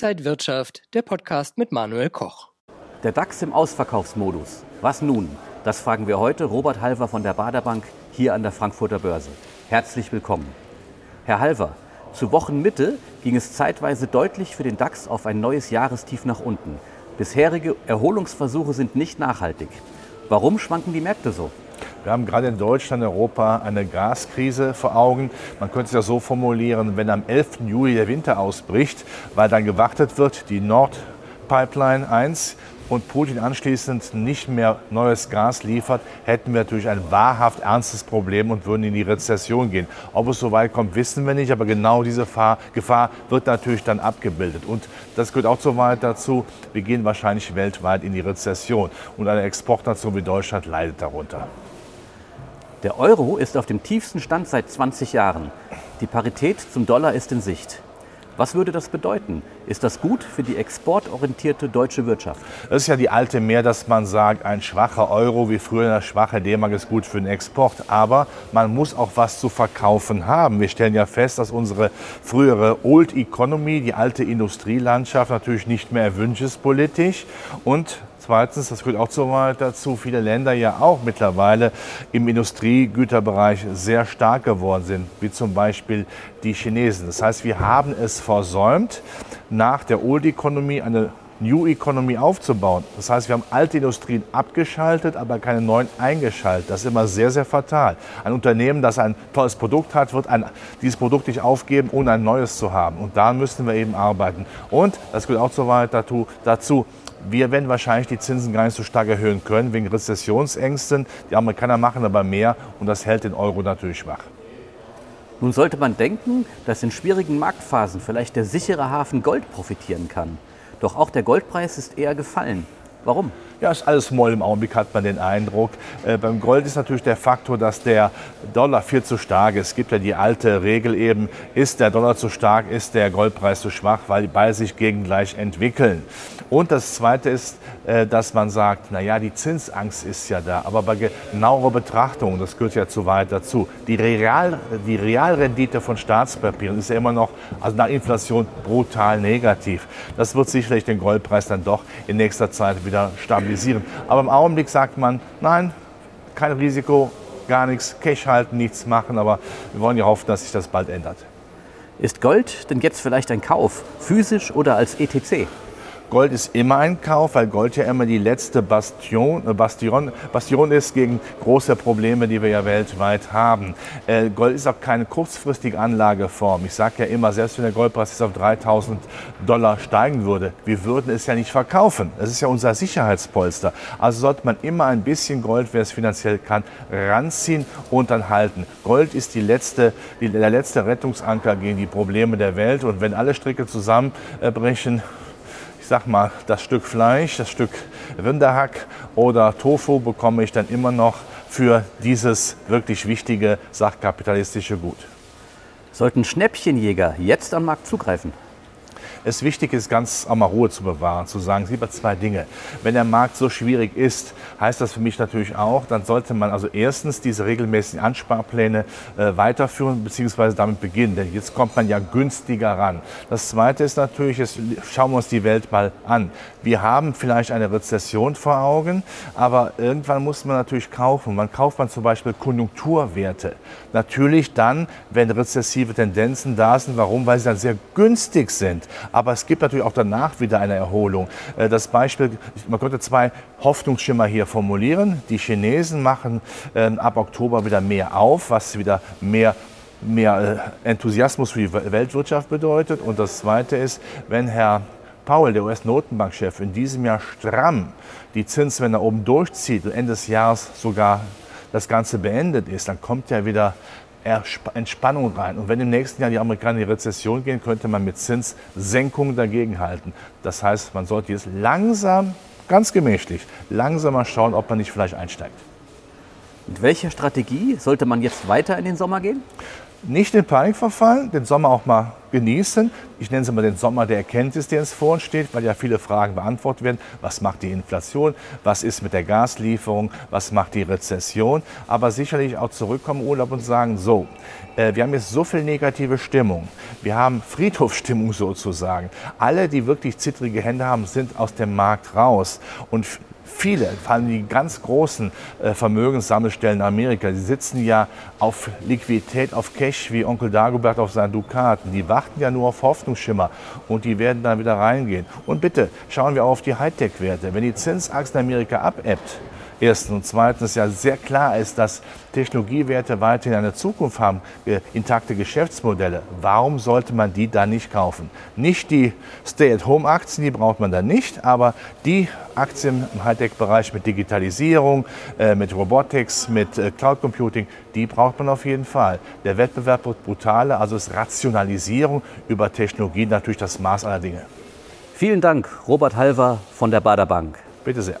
Inside Wirtschaft, der Podcast mit Manuel Koch. Der DAX im Ausverkaufsmodus. Was nun? Das fragen wir heute Robert Halver von der Baderbank hier an der Frankfurter Börse. Herzlich willkommen. Herr Halver, zu Wochenmitte ging es zeitweise deutlich für den DAX auf ein neues Jahrestief nach unten. Bisherige Erholungsversuche sind nicht nachhaltig. Warum schwanken die Märkte so? Wir haben gerade in Deutschland, Europa eine Gaskrise vor Augen. Man könnte es ja so formulieren, wenn am 11. Juli der Winter ausbricht, weil dann gewartet wird, die Nord Pipeline 1 und Putin anschließend nicht mehr neues Gas liefert, hätten wir natürlich ein wahrhaft ernstes Problem und würden in die Rezession gehen. Ob es so weit kommt, wissen wir nicht, aber genau diese Gefahr wird natürlich dann abgebildet. Und das gehört auch so weit dazu, wir gehen wahrscheinlich weltweit in die Rezession. Und eine Exportnation wie Deutschland leidet darunter. Der Euro ist auf dem tiefsten Stand seit 20 Jahren. Die Parität zum Dollar ist in Sicht. Was würde das bedeuten? Ist das gut für die exportorientierte deutsche Wirtschaft? Das ist ja die alte Mehr, dass man sagt, ein schwacher Euro wie früher eine schwache D-Mark ist gut für den Export. Aber man muss auch was zu verkaufen haben. Wir stellen ja fest, dass unsere frühere Old Economy, die alte Industrielandschaft natürlich nicht mehr erwünscht ist politisch. Und Zweitens, das gehört auch so weit dazu, viele Länder ja auch mittlerweile im Industriegüterbereich sehr stark geworden sind, wie zum Beispiel die Chinesen. Das heißt, wir haben es versäumt, nach der Old Economy eine New Economy aufzubauen. Das heißt, wir haben alte Industrien abgeschaltet, aber keine neuen eingeschaltet. Das ist immer sehr, sehr fatal. Ein Unternehmen, das ein tolles Produkt hat, wird ein, dieses Produkt nicht aufgeben, ohne ein neues zu haben. Und da müssen wir eben arbeiten. Und, das gehört auch weit dazu, dazu wir werden wahrscheinlich die Zinsen gar nicht so stark erhöhen können wegen Rezessionsängsten. Die Amerikaner machen aber mehr und das hält den Euro natürlich schwach. Nun sollte man denken, dass in schwierigen Marktphasen vielleicht der sichere Hafen Gold profitieren kann. Doch auch der Goldpreis ist eher gefallen. Warum? Ja, ist alles Moll im Augenblick, hat man den Eindruck. Äh, beim Gold ist natürlich der Faktor, dass der Dollar viel zu stark ist. Es gibt ja die alte Regel eben, ist der Dollar zu stark, ist der Goldpreis zu schwach, weil die beide sich gegengleich entwickeln. Und das Zweite ist, äh, dass man sagt, naja, die Zinsangst ist ja da, aber bei genauerer Betrachtung, das gehört ja zu weit dazu, die, Real, die Realrendite von Staatspapieren ist ja immer noch, also nach Inflation, brutal negativ. Das wird sicherlich den Goldpreis dann doch in nächster Zeit wieder stabilisieren stabilisieren. Aber im Augenblick sagt man, nein, kein Risiko, gar nichts, Cash halten, nichts machen. Aber wir wollen ja hoffen, dass sich das bald ändert. Ist Gold denn jetzt vielleicht ein Kauf, physisch oder als ETC? Gold ist immer ein Kauf, weil Gold ja immer die letzte Bastion, äh, Bastion, Bastion ist gegen große Probleme, die wir ja weltweit haben. Äh, Gold ist auch keine kurzfristige Anlageform. Ich sage ja immer, selbst wenn der Goldpreis jetzt auf 3000 Dollar steigen würde, wir würden es ja nicht verkaufen. Das ist ja unser Sicherheitspolster. Also sollte man immer ein bisschen Gold, wer es finanziell kann, ranziehen und dann halten. Gold ist die letzte, die, der letzte Rettungsanker gegen die Probleme der Welt. Und wenn alle Stricke zusammenbrechen, sag mal, das Stück Fleisch, das Stück Rinderhack oder Tofu bekomme ich dann immer noch für dieses wirklich wichtige sachkapitalistische Gut. Sollten Schnäppchenjäger jetzt am Markt zugreifen? Es wichtig ist, ganz auch mal Ruhe zu bewahren, zu sagen, lieber zwei Dinge. Wenn der Markt so schwierig ist, heißt das für mich natürlich auch, dann sollte man also erstens diese regelmäßigen Ansparpläne äh, weiterführen bzw. damit beginnen, denn jetzt kommt man ja günstiger ran. Das Zweite ist natürlich, jetzt schauen wir uns die Welt mal an. Wir haben vielleicht eine Rezession vor Augen, aber irgendwann muss man natürlich kaufen. Man kauft man zum Beispiel Konjunkturwerte. Natürlich dann, wenn rezessive Tendenzen da sind. Warum? Weil sie dann sehr günstig sind. Aber es gibt natürlich auch danach wieder eine Erholung. Äh, das Beispiel, man könnte zwei Hoffnungsschimmer hier formulieren. Die Chinesen machen ähm, ab Oktober wieder mehr auf, was wieder mehr mehr äh, Enthusiasmus für die Weltwirtschaft bedeutet. Und das Zweite ist, wenn Herr Powell, der US-Notenbankchef, in diesem Jahr stramm die Zinswende oben durchzieht und Ende des Jahres sogar das Ganze beendet ist, dann kommt ja wieder Entspannung rein. Und wenn im nächsten Jahr die Amerikaner in die Rezession gehen, könnte man mit Zinssenkungen dagegenhalten. Das heißt, man sollte jetzt langsam, ganz gemächlich, langsamer schauen, ob man nicht vielleicht einsteigt. Mit welcher Strategie sollte man jetzt weiter in den Sommer gehen? Nicht in Panik verfallen, den Sommer auch mal genießen. Ich nenne es immer den Sommer der Erkenntnis, der uns vor uns steht, weil ja viele Fragen beantwortet werden. Was macht die Inflation? Was ist mit der Gaslieferung? Was macht die Rezession? Aber sicherlich auch zurückkommen Urlaub und sagen, so, äh, wir haben jetzt so viel negative Stimmung. Wir haben Friedhofsstimmung sozusagen. Alle, die wirklich zittrige Hände haben, sind aus dem Markt raus. Und viele, vor allem die ganz großen äh, Vermögenssammelstellen in Amerika, die sitzen ja auf Liquidität, auf Cash wie Onkel Dagobert auf seinen Dukaten. Die warten ja nur auf Hoffnungsschimmer und die werden dann wieder reingehen. Und bitte schauen wir auch auf die Hightech-Werte. Wenn die Zinsachse in Amerika abebbt, Erstens und zweitens ja sehr klar ist, dass Technologiewerte weiterhin eine Zukunft haben, äh, intakte Geschäftsmodelle. Warum sollte man die dann nicht kaufen? Nicht die Stay-at-Home-Aktien, die braucht man dann nicht, aber die Aktien im Hightech-Bereich mit Digitalisierung, äh, mit Robotics, mit äh, Cloud Computing, die braucht man auf jeden Fall. Der Wettbewerb wird brutaler, also ist Rationalisierung über Technologie natürlich das Maß aller Dinge. Vielen Dank, Robert Halver von der Bader Bank. Bitte sehr.